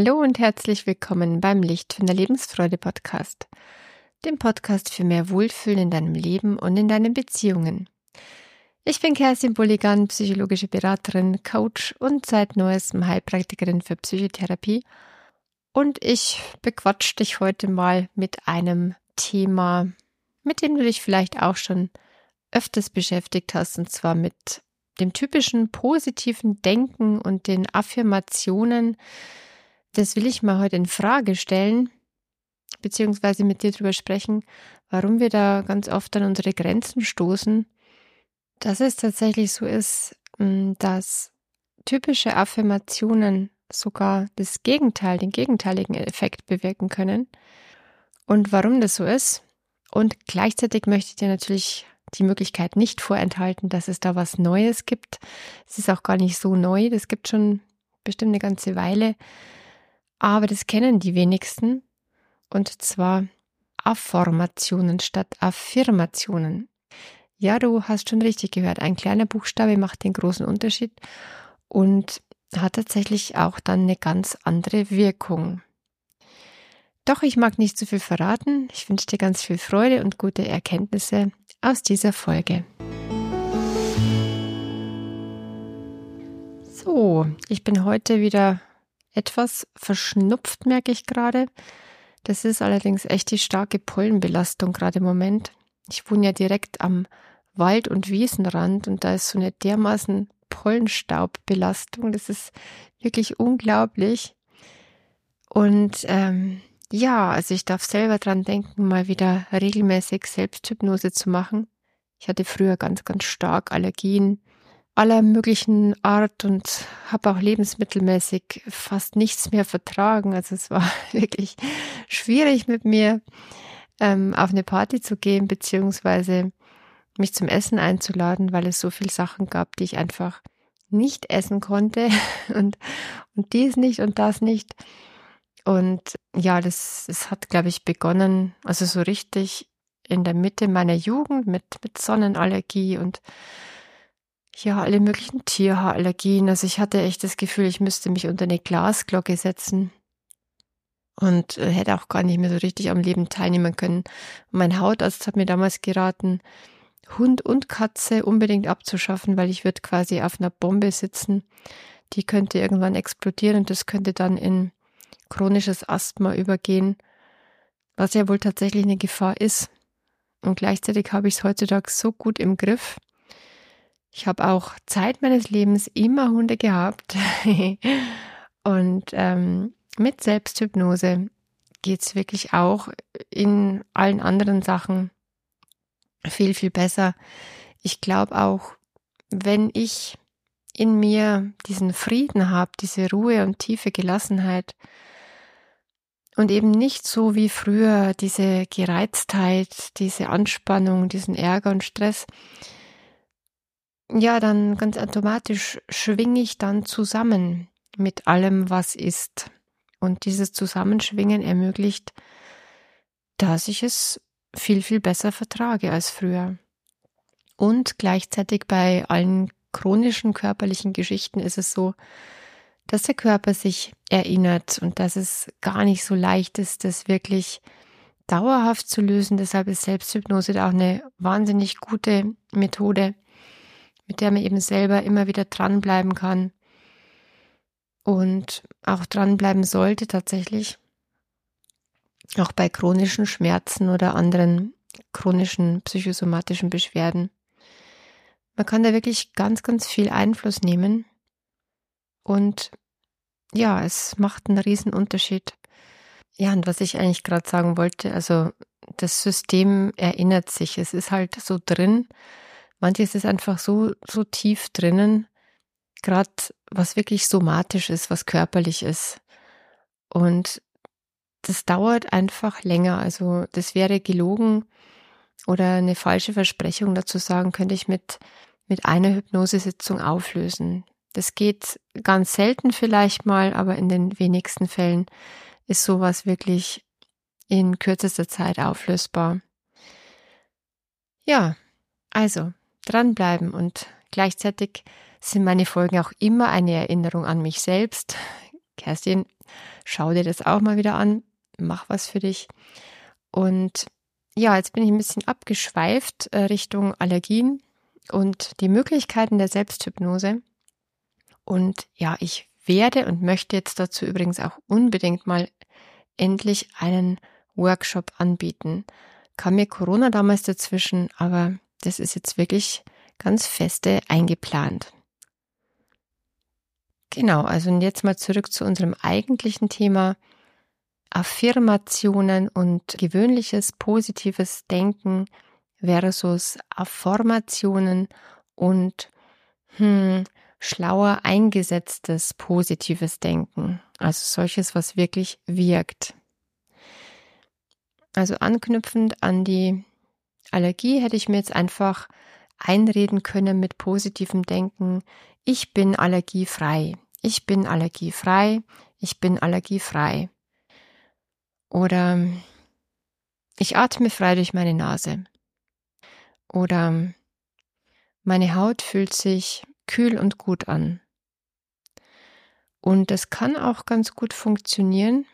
Hallo und herzlich willkommen beim Licht von der Lebensfreude Podcast, dem Podcast für mehr Wohlfühlen in deinem Leben und in deinen Beziehungen. Ich bin Kerstin Bulligan, psychologische Beraterin, Coach und seit neuestem Heilpraktikerin für Psychotherapie. Und ich bequatsch dich heute mal mit einem Thema, mit dem du dich vielleicht auch schon öfters beschäftigt hast, und zwar mit dem typischen positiven Denken und den Affirmationen. Das will ich mal heute in Frage stellen, beziehungsweise mit dir darüber sprechen, warum wir da ganz oft an unsere Grenzen stoßen. Dass es tatsächlich so ist, hm, dass typische Affirmationen sogar das Gegenteil, den gegenteiligen Effekt bewirken können. Und warum das so ist. Und gleichzeitig möchte ich dir natürlich die Möglichkeit nicht vorenthalten, dass es da was Neues gibt. Es ist auch gar nicht so neu, das gibt schon bestimmt eine ganze Weile. Aber das kennen die wenigsten. Und zwar Afformationen statt Affirmationen. Ja, du hast schon richtig gehört. Ein kleiner Buchstabe macht den großen Unterschied und hat tatsächlich auch dann eine ganz andere Wirkung. Doch ich mag nicht zu viel verraten. Ich wünsche dir ganz viel Freude und gute Erkenntnisse aus dieser Folge. So, ich bin heute wieder etwas verschnupft, merke ich gerade. Das ist allerdings echt die starke Pollenbelastung gerade im Moment. Ich wohne ja direkt am Wald- und Wiesenrand und da ist so eine dermaßen Pollenstaubbelastung. Das ist wirklich unglaublich. Und ähm, ja, also ich darf selber dran denken, mal wieder regelmäßig Selbsthypnose zu machen. Ich hatte früher ganz, ganz stark Allergien aller möglichen Art und habe auch lebensmittelmäßig fast nichts mehr vertragen. Also es war wirklich schwierig mit mir ähm, auf eine Party zu gehen, beziehungsweise mich zum Essen einzuladen, weil es so viele Sachen gab, die ich einfach nicht essen konnte und, und dies nicht und das nicht. Und ja, das, das hat, glaube ich, begonnen, also so richtig in der Mitte meiner Jugend mit, mit Sonnenallergie und ja, alle möglichen Tierhaarallergien. Also ich hatte echt das Gefühl, ich müsste mich unter eine Glasglocke setzen und äh, hätte auch gar nicht mehr so richtig am Leben teilnehmen können. Mein Hautarzt hat mir damals geraten, Hund und Katze unbedingt abzuschaffen, weil ich würde quasi auf einer Bombe sitzen. Die könnte irgendwann explodieren und das könnte dann in chronisches Asthma übergehen, was ja wohl tatsächlich eine Gefahr ist. Und gleichzeitig habe ich es heutzutage so gut im Griff. Ich habe auch Zeit meines Lebens immer Hunde gehabt. und ähm, mit Selbsthypnose geht es wirklich auch in allen anderen Sachen viel, viel besser. Ich glaube auch, wenn ich in mir diesen Frieden habe, diese Ruhe und tiefe Gelassenheit, und eben nicht so wie früher diese Gereiztheit, diese Anspannung, diesen Ärger und Stress. Ja, dann ganz automatisch schwinge ich dann zusammen mit allem, was ist. Und dieses Zusammenschwingen ermöglicht, dass ich es viel, viel besser vertrage als früher. Und gleichzeitig bei allen chronischen körperlichen Geschichten ist es so, dass der Körper sich erinnert und dass es gar nicht so leicht ist, das wirklich dauerhaft zu lösen. Deshalb ist Selbsthypnose da auch eine wahnsinnig gute Methode, mit der man eben selber immer wieder dranbleiben kann und auch dranbleiben sollte tatsächlich. Auch bei chronischen Schmerzen oder anderen chronischen psychosomatischen Beschwerden. Man kann da wirklich ganz, ganz viel Einfluss nehmen und ja, es macht einen riesen Unterschied. Ja, und was ich eigentlich gerade sagen wollte, also das System erinnert sich. Es ist halt so drin. Manches ist einfach so, so tief drinnen. Gerade was wirklich somatisch ist, was körperlich ist. Und das dauert einfach länger. Also das wäre gelogen oder eine falsche Versprechung dazu sagen, könnte ich mit, mit einer Hypnosesitzung auflösen. Das geht ganz selten vielleicht mal, aber in den wenigsten Fällen ist sowas wirklich in kürzester Zeit auflösbar. Ja, also dranbleiben und gleichzeitig sind meine Folgen auch immer eine Erinnerung an mich selbst. Kerstin, schau dir das auch mal wieder an, mach was für dich. Und ja, jetzt bin ich ein bisschen abgeschweift äh, Richtung Allergien und die Möglichkeiten der Selbsthypnose. Und ja, ich werde und möchte jetzt dazu übrigens auch unbedingt mal endlich einen Workshop anbieten. Kam mir Corona damals dazwischen, aber das ist jetzt wirklich ganz feste eingeplant. Genau, also jetzt mal zurück zu unserem eigentlichen Thema. Affirmationen und gewöhnliches positives Denken versus Affirmationen und hm, schlauer eingesetztes positives Denken. Also solches, was wirklich wirkt. Also anknüpfend an die Allergie hätte ich mir jetzt einfach einreden können mit positivem Denken. Ich bin allergiefrei. Ich bin allergiefrei. Ich bin allergiefrei. Oder ich atme frei durch meine Nase. Oder meine Haut fühlt sich kühl und gut an. Und das kann auch ganz gut funktionieren,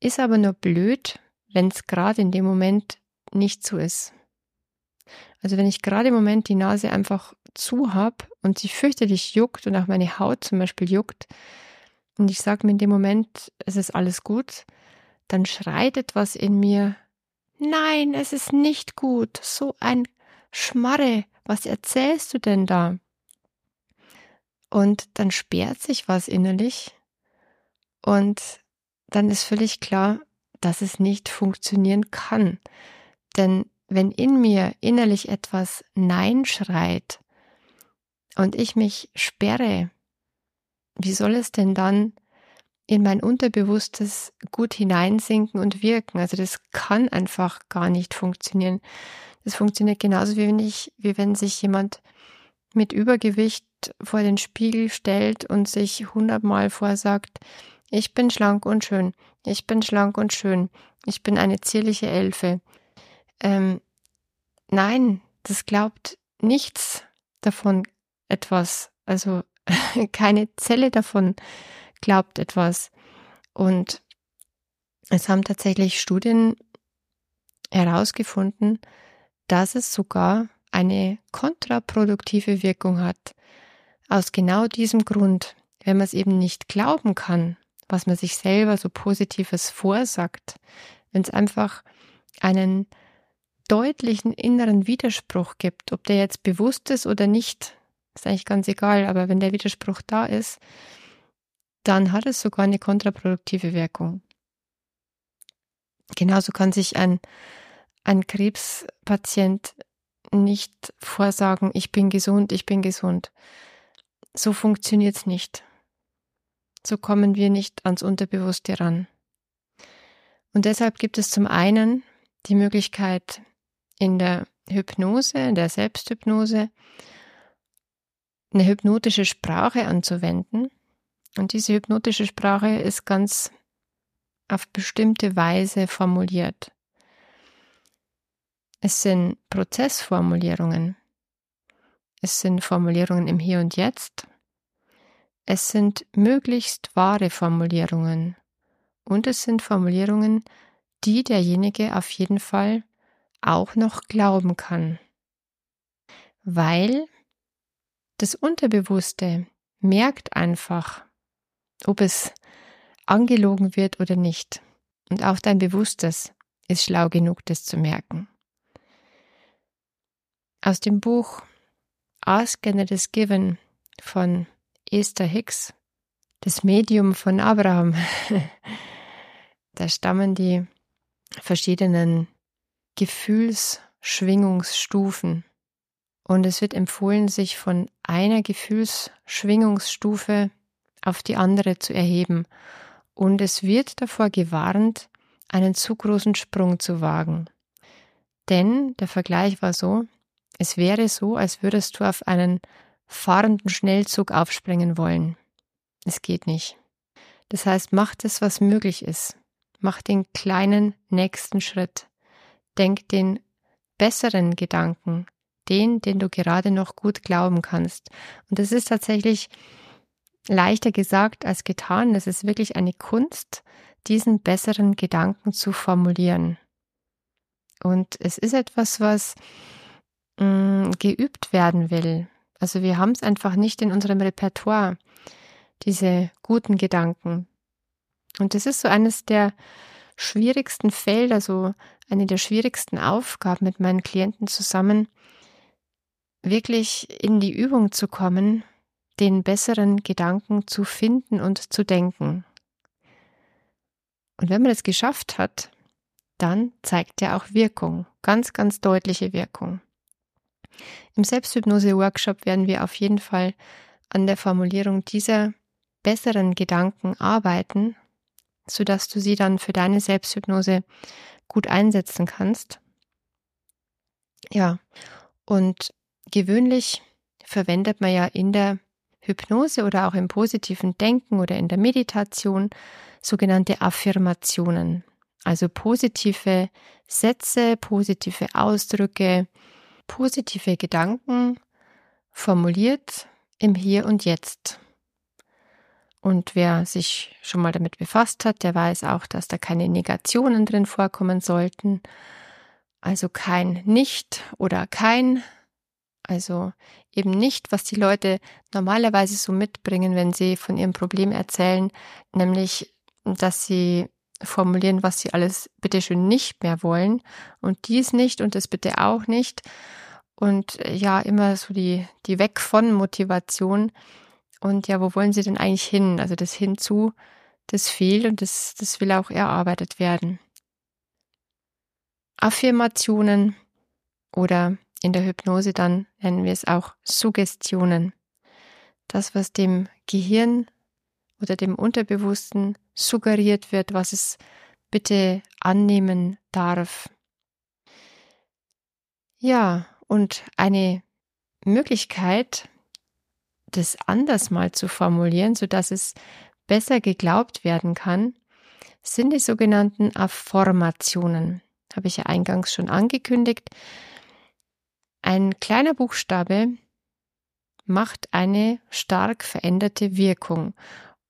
ist aber nur blöd, wenn es gerade in dem Moment nicht so ist. Also wenn ich gerade im Moment die Nase einfach zu habe und sie fürchterlich juckt und auch meine Haut zum Beispiel juckt und ich sage mir in dem Moment, es ist alles gut, dann schreit etwas in mir, nein, es ist nicht gut, so ein Schmarre, was erzählst du denn da? Und dann sperrt sich was innerlich und dann ist völlig klar, dass es nicht funktionieren kann. Denn wenn in mir innerlich etwas Nein schreit und ich mich sperre, wie soll es denn dann in mein Unterbewusstes gut hineinsinken und wirken? Also das kann einfach gar nicht funktionieren. Das funktioniert genauso wie wenn ich, wie wenn sich jemand mit Übergewicht vor den Spiegel stellt und sich hundertmal vorsagt, ich bin schlank und schön, ich bin schlank und schön, ich bin eine zierliche Elfe. Ähm, nein, das glaubt nichts davon etwas. Also keine Zelle davon glaubt etwas. Und es haben tatsächlich Studien herausgefunden, dass es sogar eine kontraproduktive Wirkung hat. Aus genau diesem Grund, wenn man es eben nicht glauben kann, was man sich selber so Positives vorsagt, wenn es einfach einen deutlichen inneren Widerspruch gibt, ob der jetzt bewusst ist oder nicht, ist eigentlich ganz egal, aber wenn der Widerspruch da ist, dann hat es sogar eine kontraproduktive Wirkung. Genauso kann sich ein, ein Krebspatient nicht vorsagen, ich bin gesund, ich bin gesund. So funktioniert es nicht. So kommen wir nicht ans Unterbewusste ran. Und deshalb gibt es zum einen die Möglichkeit in der Hypnose, in der Selbsthypnose, eine hypnotische Sprache anzuwenden. Und diese hypnotische Sprache ist ganz auf bestimmte Weise formuliert. Es sind Prozessformulierungen. Es sind Formulierungen im Hier und Jetzt. Es sind möglichst wahre Formulierungen. Und es sind Formulierungen, die derjenige auf jeden Fall auch noch glauben kann. Weil das Unterbewusste merkt einfach, ob es angelogen wird oder nicht. Und auch dein Bewusstes ist schlau genug, das zu merken. Aus dem Buch Ask and It is Given von Esther Hicks, das Medium von Abraham. da stammen die verschiedenen Gefühlsschwingungsstufen. Und es wird empfohlen, sich von einer Gefühlsschwingungsstufe auf die andere zu erheben. Und es wird davor gewarnt, einen zu großen Sprung zu wagen. Denn der Vergleich war so, es wäre so, als würdest du auf einen fahrenden Schnellzug aufspringen wollen. Es geht nicht. Das heißt, mach das, was möglich ist. Mach den kleinen nächsten Schritt. Denk den besseren Gedanken, den, den du gerade noch gut glauben kannst. Und das ist tatsächlich leichter gesagt als getan. Es ist wirklich eine Kunst, diesen besseren Gedanken zu formulieren. Und es ist etwas, was mh, mm, geübt werden will. Also wir haben es einfach nicht in unserem Repertoire, diese guten Gedanken. Und das ist so eines der schwierigsten Felder, so eine der schwierigsten Aufgaben mit meinen Klienten zusammen, wirklich in die Übung zu kommen, den besseren Gedanken zu finden und zu denken. Und wenn man es geschafft hat, dann zeigt er auch Wirkung, ganz, ganz deutliche Wirkung. Im Selbsthypnose-Workshop werden wir auf jeden Fall an der Formulierung dieser besseren Gedanken arbeiten, sodass du sie dann für deine Selbsthypnose gut einsetzen kannst. Ja, und gewöhnlich verwendet man ja in der Hypnose oder auch im positiven Denken oder in der Meditation sogenannte Affirmationen, also positive Sätze, positive Ausdrücke, positive Gedanken formuliert im Hier und Jetzt. Und wer sich schon mal damit befasst hat, der weiß auch, dass da keine Negationen drin vorkommen sollten. Also kein Nicht oder kein. Also eben nicht, was die Leute normalerweise so mitbringen, wenn sie von ihrem Problem erzählen, nämlich, dass sie formulieren, was sie alles bitteschön nicht mehr wollen und dies nicht und das bitte auch nicht. Und ja, immer so die, die Weg von Motivation. Und ja, wo wollen sie denn eigentlich hin? Also das Hinzu, das fehlt und das, das will auch erarbeitet werden. Affirmationen oder in der Hypnose dann nennen wir es auch Suggestionen. Das, was dem Gehirn oder dem Unterbewussten suggeriert wird, was es bitte annehmen darf. Ja, und eine Möglichkeit, das anders mal zu formulieren, so dass es besser geglaubt werden kann, sind die sogenannten Affirmationen. Habe ich ja eingangs schon angekündigt. Ein kleiner Buchstabe macht eine stark veränderte Wirkung.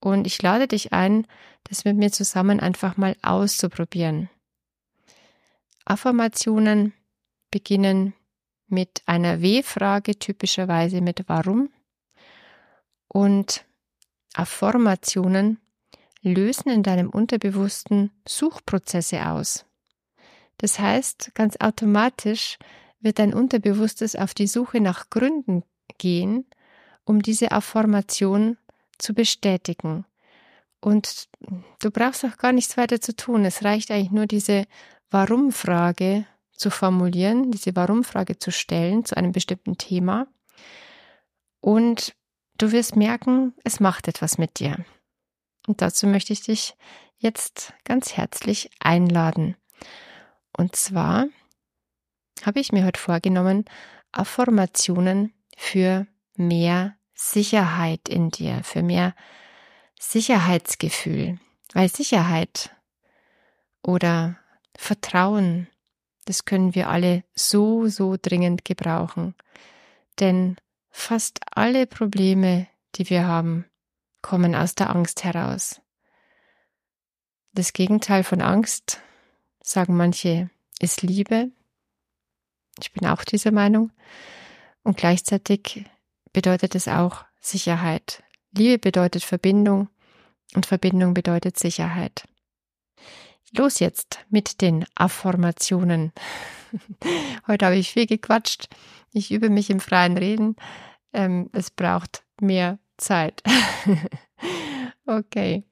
Und ich lade dich ein, das mit mir zusammen einfach mal auszuprobieren. Affirmationen beginnen mit einer W-Frage, typischerweise mit Warum. Und Affirmationen lösen in deinem Unterbewussten Suchprozesse aus. Das heißt, ganz automatisch wird dein Unterbewusstes auf die Suche nach Gründen gehen, um diese Affirmation zu bestätigen. Und du brauchst auch gar nichts weiter zu tun. Es reicht eigentlich nur diese Warum-Frage zu formulieren, diese Warum-Frage zu stellen zu einem bestimmten Thema. Und Du wirst merken, es macht etwas mit dir. Und dazu möchte ich dich jetzt ganz herzlich einladen. Und zwar habe ich mir heute vorgenommen, Affirmationen für mehr Sicherheit in dir, für mehr Sicherheitsgefühl. Weil Sicherheit oder Vertrauen, das können wir alle so, so dringend gebrauchen. Denn Fast alle Probleme, die wir haben, kommen aus der Angst heraus. Das Gegenteil von Angst, sagen manche, ist Liebe. Ich bin auch dieser Meinung. Und gleichzeitig bedeutet es auch Sicherheit. Liebe bedeutet Verbindung und Verbindung bedeutet Sicherheit. Los jetzt mit den Affirmationen. Heute habe ich viel gequatscht. Ich übe mich im freien Reden. Ähm, es braucht mehr Zeit. okay.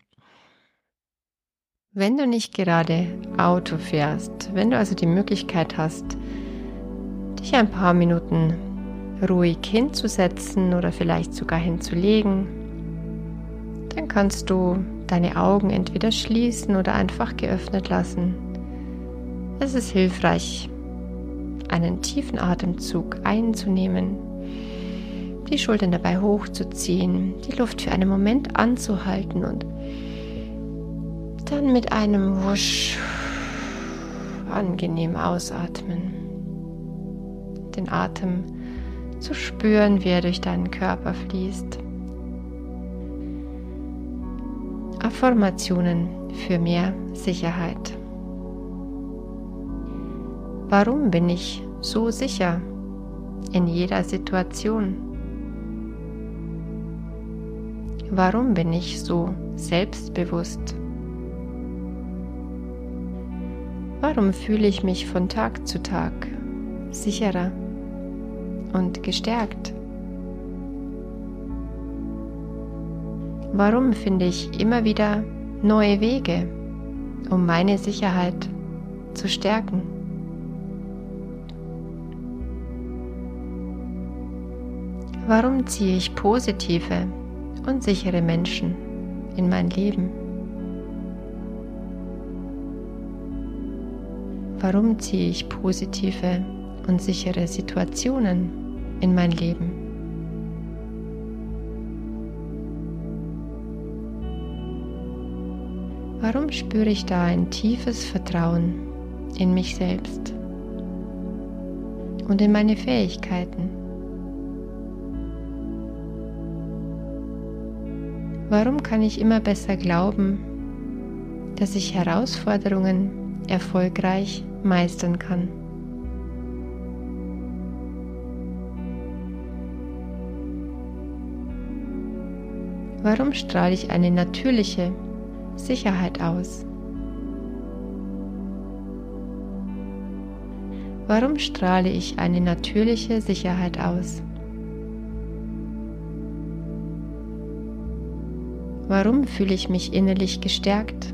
Wenn du nicht gerade Auto fährst, wenn du also die Möglichkeit hast, dich ein paar Minuten ruhig hinzusetzen oder vielleicht sogar hinzulegen, dann kannst du deine Augen entweder schließen oder einfach geöffnet lassen. Es ist hilfreich, einen tiefen Atemzug einzunehmen die Schultern dabei hochzuziehen, die Luft für einen Moment anzuhalten und dann mit einem Wusch angenehm ausatmen. Den Atem zu spüren, wie er durch deinen Körper fließt. Affirmationen für mehr Sicherheit. Warum bin ich so sicher in jeder Situation? Warum bin ich so selbstbewusst? Warum fühle ich mich von Tag zu Tag sicherer und gestärkt? Warum finde ich immer wieder neue Wege, um meine Sicherheit zu stärken? Warum ziehe ich positive und sichere Menschen in mein Leben? Warum ziehe ich positive und sichere Situationen in mein Leben? Warum spüre ich da ein tiefes Vertrauen in mich selbst und in meine Fähigkeiten? Warum kann ich immer besser glauben, dass ich Herausforderungen erfolgreich meistern kann? Warum strahle ich eine natürliche Sicherheit aus? Warum strahle ich eine natürliche Sicherheit aus? Warum fühle ich mich innerlich gestärkt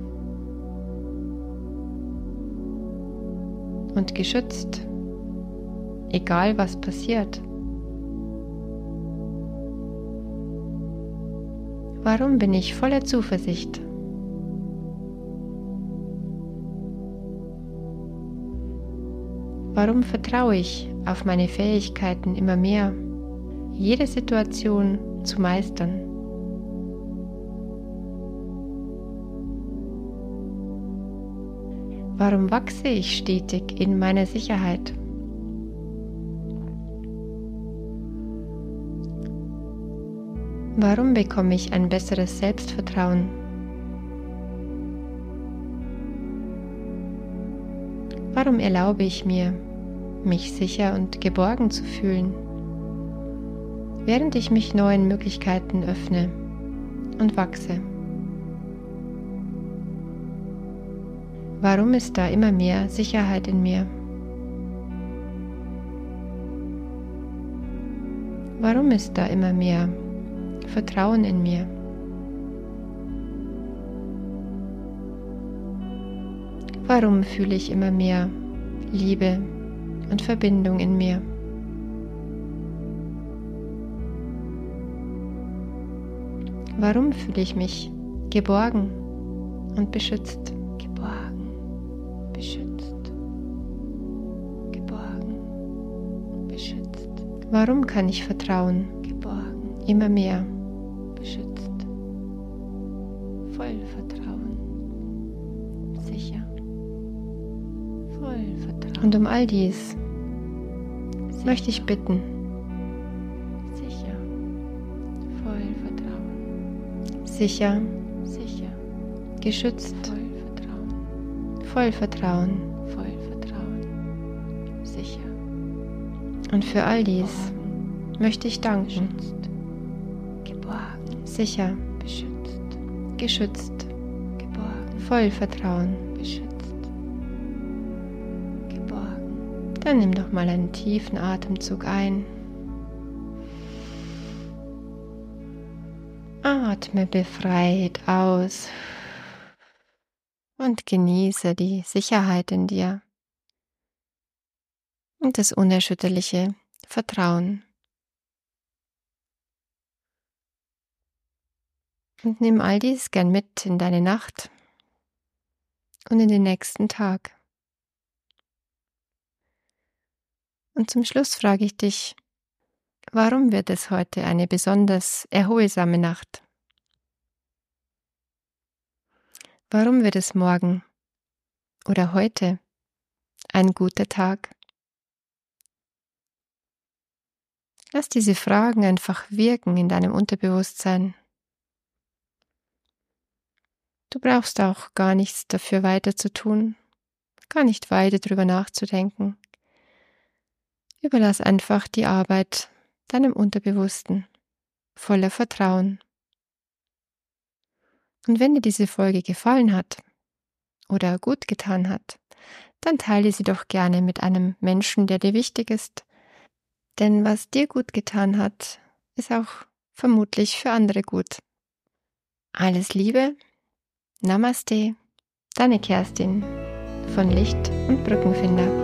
und geschützt, egal was passiert? Warum bin ich voller Zuversicht? Warum vertraue ich auf meine Fähigkeiten immer mehr, jede Situation zu meistern? Warum wachse ich stetig in meiner Sicherheit? Warum bekomme ich ein besseres Selbstvertrauen? Warum erlaube ich mir, mich sicher und geborgen zu fühlen, während ich mich neuen Möglichkeiten öffne und wachse? Warum ist da immer mehr Sicherheit in mir? Warum ist da immer mehr Vertrauen in mir? Warum fühle ich immer mehr Liebe und Verbindung in mir? Warum fühle ich mich geborgen und beschützt? Geborgen, beschützt, geborgen, beschützt. Warum kann ich vertrauen? Geborgen, immer mehr, beschützt, voll Vertrauen, sicher. Und um all dies Sicher. möchte ich bitten. Sicher. Voll Vertrauen. Sicher. Sicher. Geschützt. Voll Vertrauen. Voll Vertrauen. Sicher. Und für all dies Geborgen. möchte ich danken. Geschützt. Geborgen. Sicher. Beschützt. Geschützt. Geborgen. Voll Vertrauen. Dann nimm doch mal einen tiefen Atemzug ein. Atme befreit aus und genieße die Sicherheit in dir und das unerschütterliche Vertrauen. Und nimm all dies gern mit in deine Nacht und in den nächsten Tag. Und zum Schluss frage ich dich, warum wird es heute eine besonders erholsame Nacht? Warum wird es morgen oder heute ein guter Tag? Lass diese Fragen einfach wirken in deinem Unterbewusstsein. Du brauchst auch gar nichts dafür weiter zu tun, gar nicht weiter drüber nachzudenken. Überlass einfach die Arbeit deinem Unterbewussten voller Vertrauen. Und wenn dir diese Folge gefallen hat oder gut getan hat, dann teile sie doch gerne mit einem Menschen, der dir wichtig ist. Denn was dir gut getan hat, ist auch vermutlich für andere gut. Alles Liebe, Namaste, deine Kerstin von Licht und Brückenfinder.